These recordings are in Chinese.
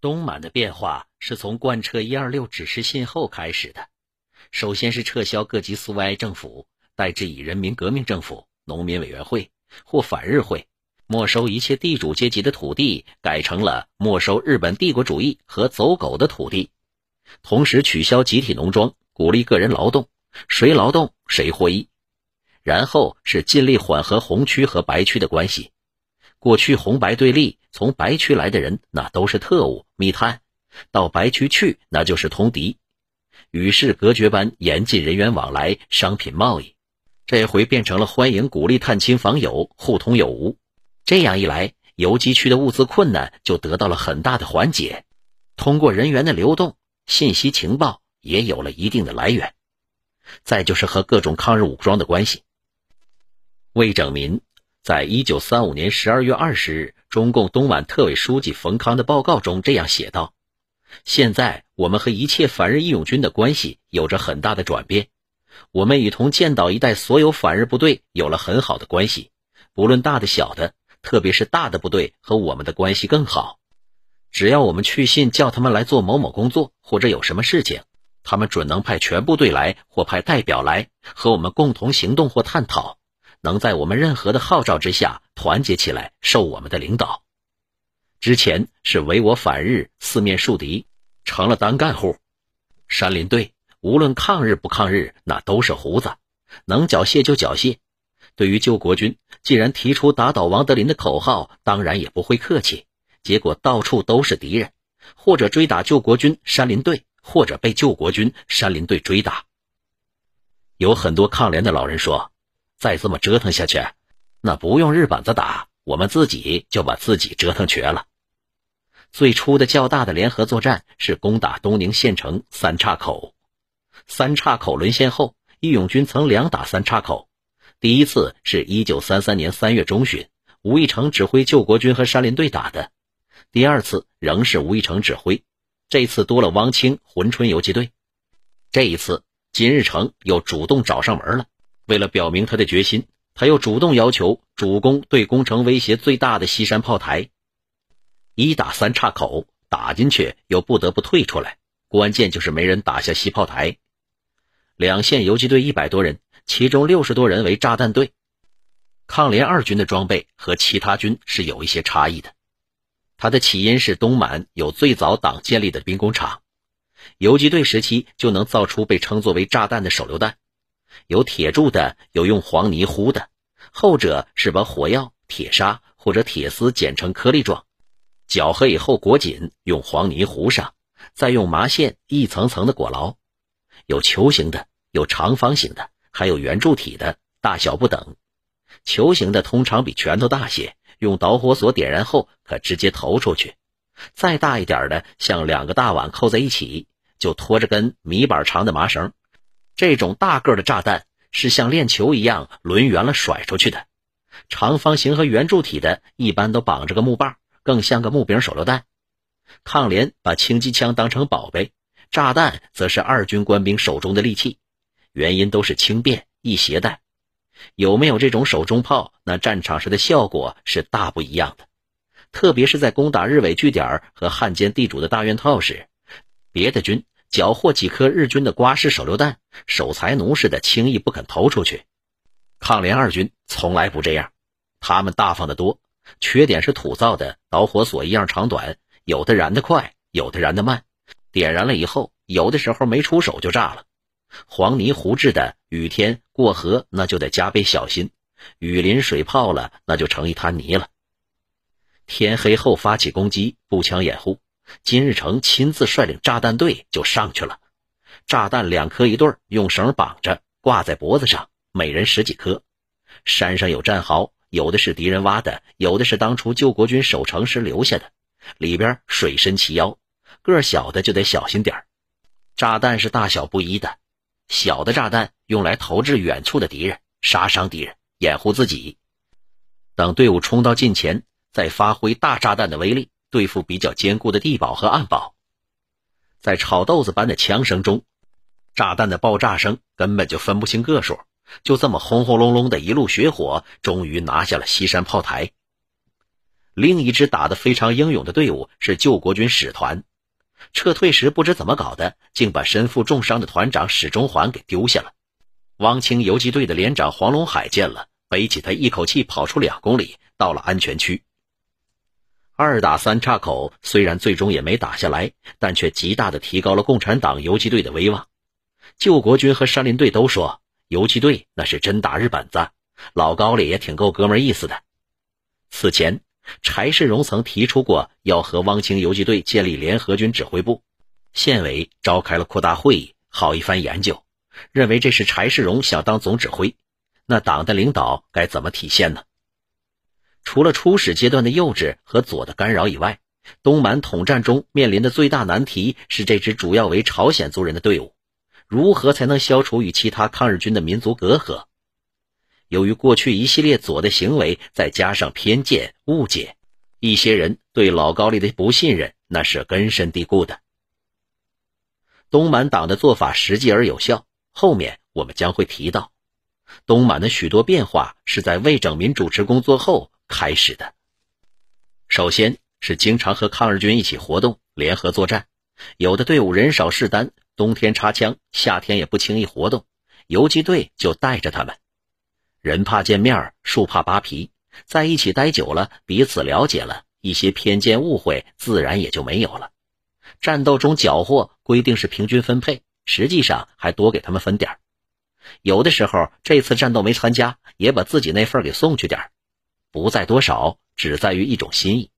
东满的变化是从贯彻“一二六”指示信后开始的。首先是撤销各级苏维埃政府，代之以人民革命政府、农民委员会或反日会，没收一切地主阶级的土地，改成了没收日本帝国主义和走狗的土地。同时取消集体农庄，鼓励个人劳动，谁劳动谁获益。然后是尽力缓和红区和白区的关系。过去红白对立，从白区来的人那都是特务、密探，到白区去那就是通敌。与世隔绝般严禁人员往来、商品贸易，这回变成了欢迎、鼓励探亲访友、互通有无。这样一来，游击区的物资困难就得到了很大的缓解。通过人员的流动，信息情报也有了一定的来源。再就是和各种抗日武装的关系。魏拯民在一九三五年十二月二十日，中共东莞特委书记冯康的报告中这样写道。现在我们和一切反日义勇军的关系有着很大的转变，我们与同建岛一带所有反日部队有了很好的关系，不论大的小的，特别是大的部队和我们的关系更好。只要我们去信叫他们来做某某工作，或者有什么事情，他们准能派全部队来或派代表来和我们共同行动或探讨，能在我们任何的号召之下团结起来，受我们的领导。之前是唯我反日，四面树敌，成了单干户。山林队无论抗日不抗日，那都是胡子，能缴械就缴械。对于救国军，既然提出打倒王德林的口号，当然也不会客气。结果到处都是敌人，或者追打救国军山林队，或者被救国军山林队追打。有很多抗联的老人说，再这么折腾下去，那不用日本子打，我们自己就把自己折腾瘸了。最初的较大的联合作战是攻打东宁县城三岔口。三岔口沦陷后，义勇军曾两打三岔口。第一次是一九三三年三月中旬，吴义成指挥救国军和山林队打的；第二次仍是吴义成指挥，这次多了汪清、珲春游击队。这一次，金日成又主动找上门了。为了表明他的决心，他又主动要求主攻对工程威胁最大的西山炮台。一打三岔口，打进去又不得不退出来，关键就是没人打下西炮台。两线游击队一百多人，其中六十多人为炸弹队。抗联二军的装备和其他军是有一些差异的。它的起因是东满有最早党建立的兵工厂，游击队时期就能造出被称作为炸弹的手榴弹，有铁铸的，有用黄泥糊的，后者是把火药、铁砂或者铁丝剪成颗粒状。搅和以后裹紧，用黄泥糊上，再用麻线一层层的裹牢。有球形的，有长方形的，还有圆柱体的，大小不等。球形的通常比拳头大些，用导火索点燃后可直接投出去。再大一点的，像两个大碗扣在一起，就拖着根米板长的麻绳。这种大个的炸弹是像链球一样抡圆了甩出去的。长方形和圆柱体的，一般都绑着个木棒。更像个木柄手榴弹，抗联把轻机枪当成宝贝，炸弹则是二军官兵手中的利器，原因都是轻便易携带。有没有这种手中炮，那战场上的效果是大不一样的。特别是在攻打日伪据点和汉奸地主的大院套时，别的军缴获几颗日军的瓜式手榴弹，守财奴似的轻易不肯投出去。抗联二军从来不这样，他们大方得多。缺点是土造的导火索一样长短，有的燃得快，有的燃得慢。点燃了以后，有的时候没出手就炸了。黄泥糊制的，雨天过河那就得加倍小心，雨淋水泡了，那就成一滩泥了。天黑后发起攻击，步枪掩护。金日成亲自率领炸弹队就上去了。炸弹两颗一对，用绳绑着，挂在脖子上，每人十几颗。山上有战壕。有的是敌人挖的，有的是当初救国军守城时留下的，里边水深齐腰，个小的就得小心点。炸弹是大小不一的，小的炸弹用来投掷远处的敌人，杀伤敌人，掩护自己。等队伍冲到近前，再发挥大炸弹的威力，对付比较坚固的地堡和暗堡。在炒豆子般的枪声中，炸弹的爆炸声根本就分不清个数。就这么轰轰隆隆的一路血火，终于拿下了西山炮台。另一支打得非常英勇的队伍是救国军使团。撤退时不知怎么搞的，竟把身负重伤的团长史忠环给丢下了。汪清游击队的连长黄龙海见了，背起他一口气跑出两公里，到了安全区。二打三岔口，虽然最终也没打下来，但却极大的提高了共产党游击队的威望。救国军和山林队都说，游击队那是真打日本子，老高里也挺够哥们意思的。此前，柴世荣曾提出过要和汪清游击队建立联合军指挥部，县委召开了扩大会议，好一番研究，认为这是柴世荣想当总指挥，那党的领导该怎么体现呢？除了初始阶段的幼稚和左的干扰以外，东满统战中面临的最大难题是这支主要为朝鲜族人的队伍，如何才能消除与其他抗日军的民族隔阂？由于过去一系列左的行为，再加上偏见误解，一些人对老高丽的不信任那是根深蒂固的。东满党的做法实际而有效，后面我们将会提到，东满的许多变化是在魏拯民主持工作后。开始的，首先是经常和抗日军一起活动，联合作战。有的队伍人少势单，冬天插枪，夏天也不轻易活动，游击队就带着他们。人怕见面，树怕扒皮，在一起待久了，彼此了解了，一些偏见误会自然也就没有了。战斗中缴获规定是平均分配，实际上还多给他们分点有的时候这次战斗没参加，也把自己那份给送去点不在多少，只在于一种心意。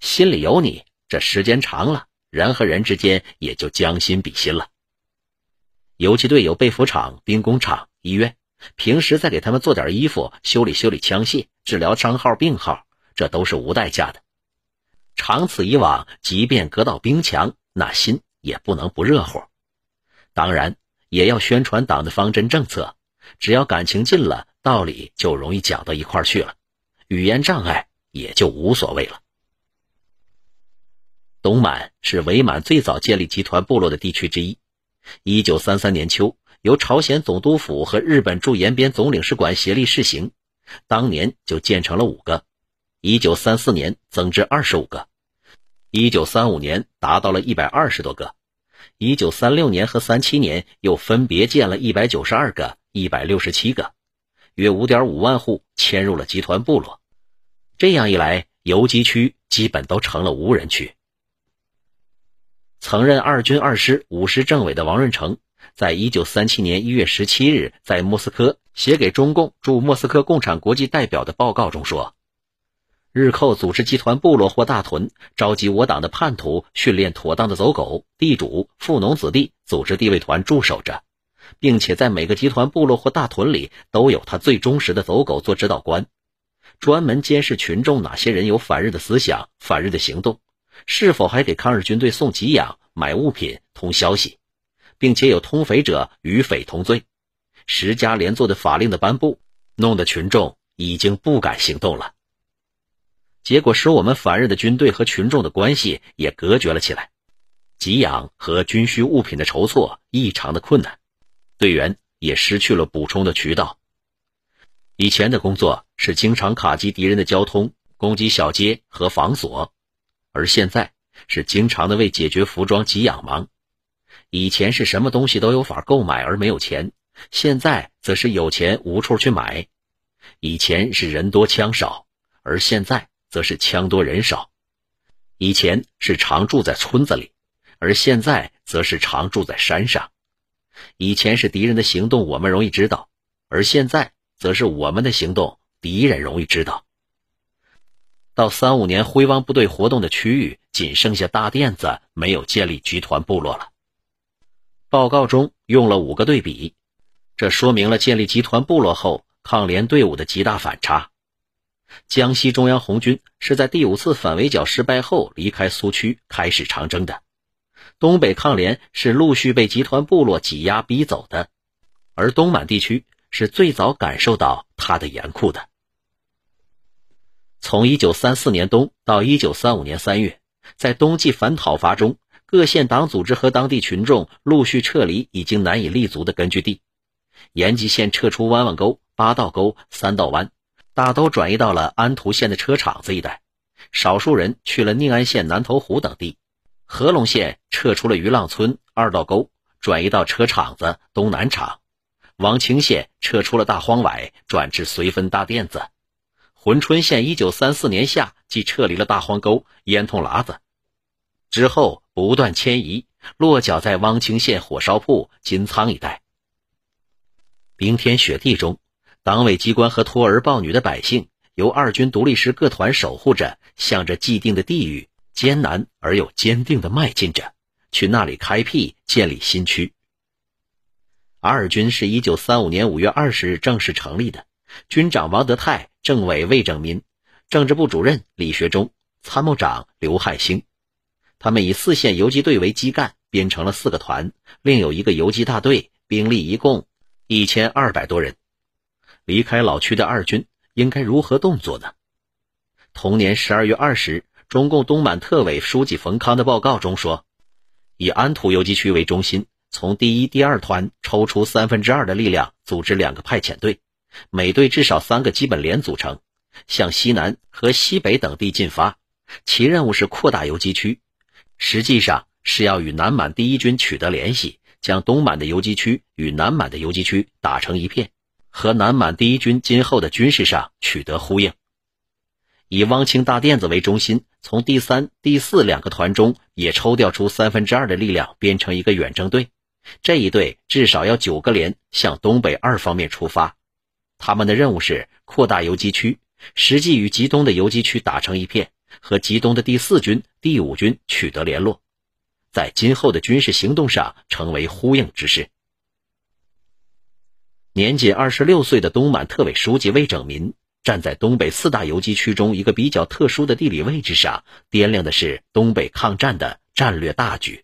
心里有你，这时间长了，人和人之间也就将心比心了。游击队有被服厂、兵工厂、医院，平时再给他们做点衣服，修理修理枪械，治疗伤号病号，这都是无代价的。长此以往，即便隔到兵墙，那心也不能不热乎。当然，也要宣传党的方针政策，只要感情近了，道理就容易讲到一块去了。语言障碍也就无所谓了。东满是伪满最早建立集团部落的地区之一。一九三三年秋，由朝鲜总督府和日本驻延边总领事馆协力试行，当年就建成了五个。一九三四年增至二十五个，一九三五年达到了一百二十多个，一九三六年和三七年又分别建了一百九十二个、一百六十七个。约五点五万户迁入了集团部落，这样一来，游击区基本都成了无人区。曾任二军二师五师政委的王润成，在一九三七年一月十七日在莫斯科写给中共驻莫斯科共产国际代表的报告中说：“日寇组织集团部落或大屯，召集我党的叛徒，训练妥当的走狗、地主、富农子弟，组织地位团驻守着。”并且在每个集团部落或大屯里都有他最忠实的走狗做指导官，专门监视群众哪些人有反日的思想、反日的行动，是否还给抗日军队送给养、买物品、通消息，并且有通匪者与匪同罪。十家连坐的法令的颁布，弄得群众已经不敢行动了。结果使我们反日的军队和群众的关系也隔绝了起来，给养和军需物品的筹措异常的困难。队员也失去了补充的渠道。以前的工作是经常卡击敌人的交通、攻击小街和防锁，而现在是经常的为解决服装给养忙。以前是什么东西都有法购买而没有钱，现在则是有钱无处去买。以前是人多枪少，而现在则是枪多人少。以前是常住在村子里，而现在则是常住在山上。以前是敌人的行动，我们容易知道；而现在则是我们的行动，敌人容易知道。到三五年，辉汪部队活动的区域仅剩下大甸子，没有建立集团部落了。报告中用了五个对比，这说明了建立集团部落后抗联队伍的极大反差。江西中央红军是在第五次反围剿失败后离开苏区，开始长征的。东北抗联是陆续被集团部落挤压逼走的，而东满地区是最早感受到它的严酷的。从1934年冬到1935年3月，在冬季反讨伐中，各县党组织和当地群众陆续撤离已经难以立足的根据地。延吉县撤出弯弯沟、八道沟、三道湾，大都转移到了安图县的车厂子一带。少数人去了宁安县南头湖等地，合龙县撤出了渔浪村二道沟，转移到车厂子东南厂；王清县撤出了大荒崴，转至绥芬大甸子；珲春县一九三四年夏即撤离了大荒沟、烟筒喇子，之后不断迁移，落脚在汪清县火烧铺、金仓一带。冰天雪地中，党委机关和托儿抱女的百姓。由二军独立师各团守护着，向着既定的地域，艰难而又坚定地迈进着，去那里开辟建立新区。二军是一九三五年五月二十日正式成立的，军长王德泰，政委魏正民，政治部主任李学忠，参谋长刘汉兴。他们以四县游击队为基干，编成了四个团，另有一个游击大队，兵力一共一千二百多人。离开老区的二军。应该如何动作呢？同年十二月二十日，中共东满特委书记冯康的报告中说，以安图游击区为中心，从第一、第二团抽出三分之二的力量，组织两个派遣队，每队至少三个基本连组成，向西南和西北等地进发。其任务是扩大游击区，实际上是要与南满第一军取得联系，将东满的游击区与南满的游击区打成一片。和南满第一军今后的军事上取得呼应，以汪清大甸子为中心，从第三、第四两个团中也抽调出三分之二的力量，编成一个远征队。这一队至少要九个连向东北二方面出发，他们的任务是扩大游击区，实际与吉东的游击区打成一片，和吉东的第四军、第五军取得联络，在今后的军事行动上成为呼应之势。年仅二十六岁的东满特委书记魏拯民站在东北四大游击区中一个比较特殊的地理位置上，掂量的是东北抗战的战略大局。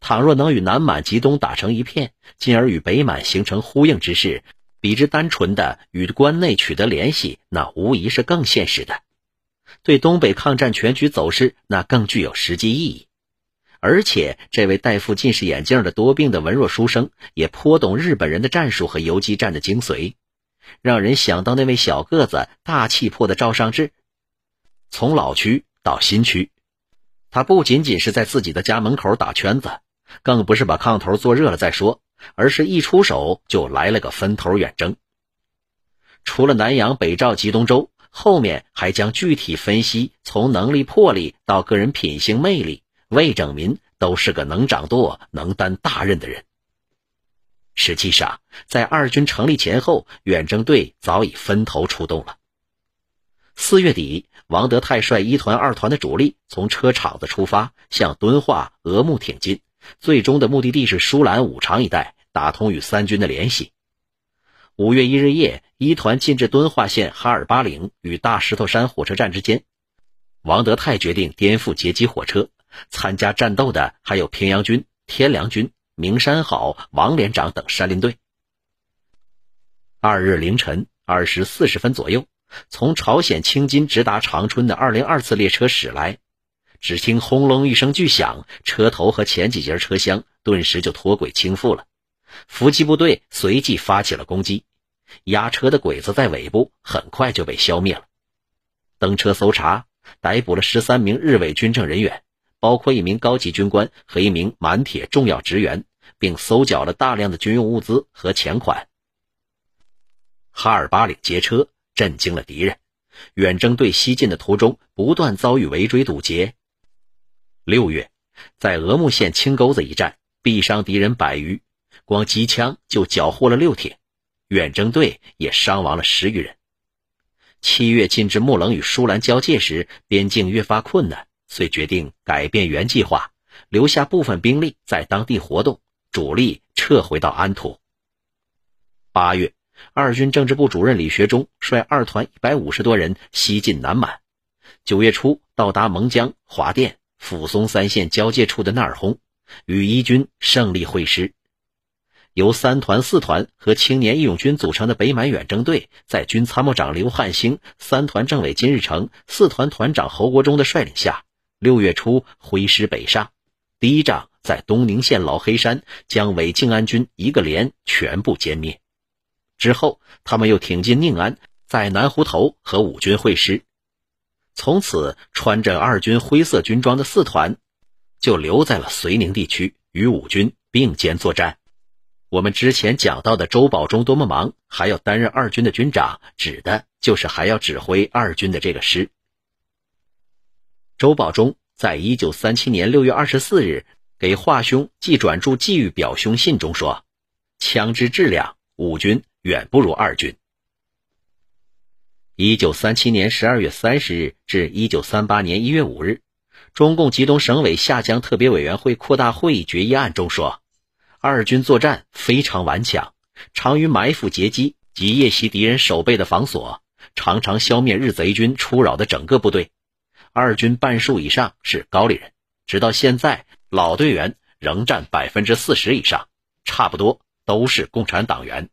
倘若能与南满、吉东打成一片，进而与北满形成呼应之势，比之单纯的与关内取得联系，那无疑是更现实的，对东北抗战全局走势那更具有实际意义。而且，这位戴副近视眼镜的多病的文弱书生也颇懂日本人的战术和游击战的精髓，让人想到那位小个子、大气魄的赵尚志。从老区到新区，他不仅仅是在自己的家门口打圈子，更不是把炕头坐热了再说，而是一出手就来了个分头远征。除了南阳、北赵、吉东州，后面还将具体分析从能力、魄力到个人品性、魅力。魏拯民都是个能掌舵、能担大任的人。实际上，在二军成立前后，远征队早已分头出动了。四月底，王德泰率一团、二团的主力从车厂子出发，向敦化、峨木挺进，最终的目的地是舒兰、五常一带，打通与三军的联系。五月一日夜，一团进至敦化县哈尔巴岭与大石头山火车站之间，王德泰决定颠覆截击火车。参加战斗的还有平阳军、天良军、明山好、王连长等山林队。二日凌晨二时四十分左右，从朝鲜青津直达长春的二零二次列车驶来，只听轰隆一声巨响，车头和前几节车厢顿时就脱轨倾覆了。伏击部队随即发起了攻击，压车的鬼子在尾部很快就被消灭了。登车搜查，逮捕了十三名日伪军政人员。包括一名高级军官和一名满铁重要职员，并搜缴了大量的军用物资和钱款。哈尔巴岭劫车震惊了敌人，远征队西进的途中不断遭遇围追堵截。六月，在峨木县青沟子一战，毙伤敌人百余，光机枪就缴获了六挺，远征队也伤亡了十余人。七月进至木棱与舒兰交界时，边境越发困难。遂决定改变原计划，留下部分兵力在当地活动，主力撤回到安图。八月，二军政治部主任李学忠率二团一百五十多人西进南满。九月初到达蒙江、华甸、抚松三县交界处的纳尔轰，与一军胜利会师。由三团、四团和青年义勇军组成的北满远征队，在军参谋长刘汉兴、三团政委金日成、四团团长侯国忠的率领下。六月初挥师北上，第一仗在东宁县老黑山将伪靖安军一个连全部歼灭。之后，他们又挺进宁安，在南湖头和五军会师。从此穿着二军灰色军装的四团，就留在了绥宁地区，与五军并肩作战。我们之前讲到的周保中多么忙，还要担任二军的军长，指的就是还要指挥二军的这个师。周保中在一九三七年六月二十四日给华兄寄转注寄予表兄信中说：“枪支质量，五军远不如二军。”一九三七年十二月三十日至一九三八年一月五日，中共吉东省委下江特别委员会扩大会议决议案中说。二军作战非常顽强，常于埋伏截击及夜袭敌人守备的防所，常常消灭日贼军出扰的整个部队。二军半数以上是高丽人，直到现在老队员仍占百分之四十以上，差不多都是共产党员。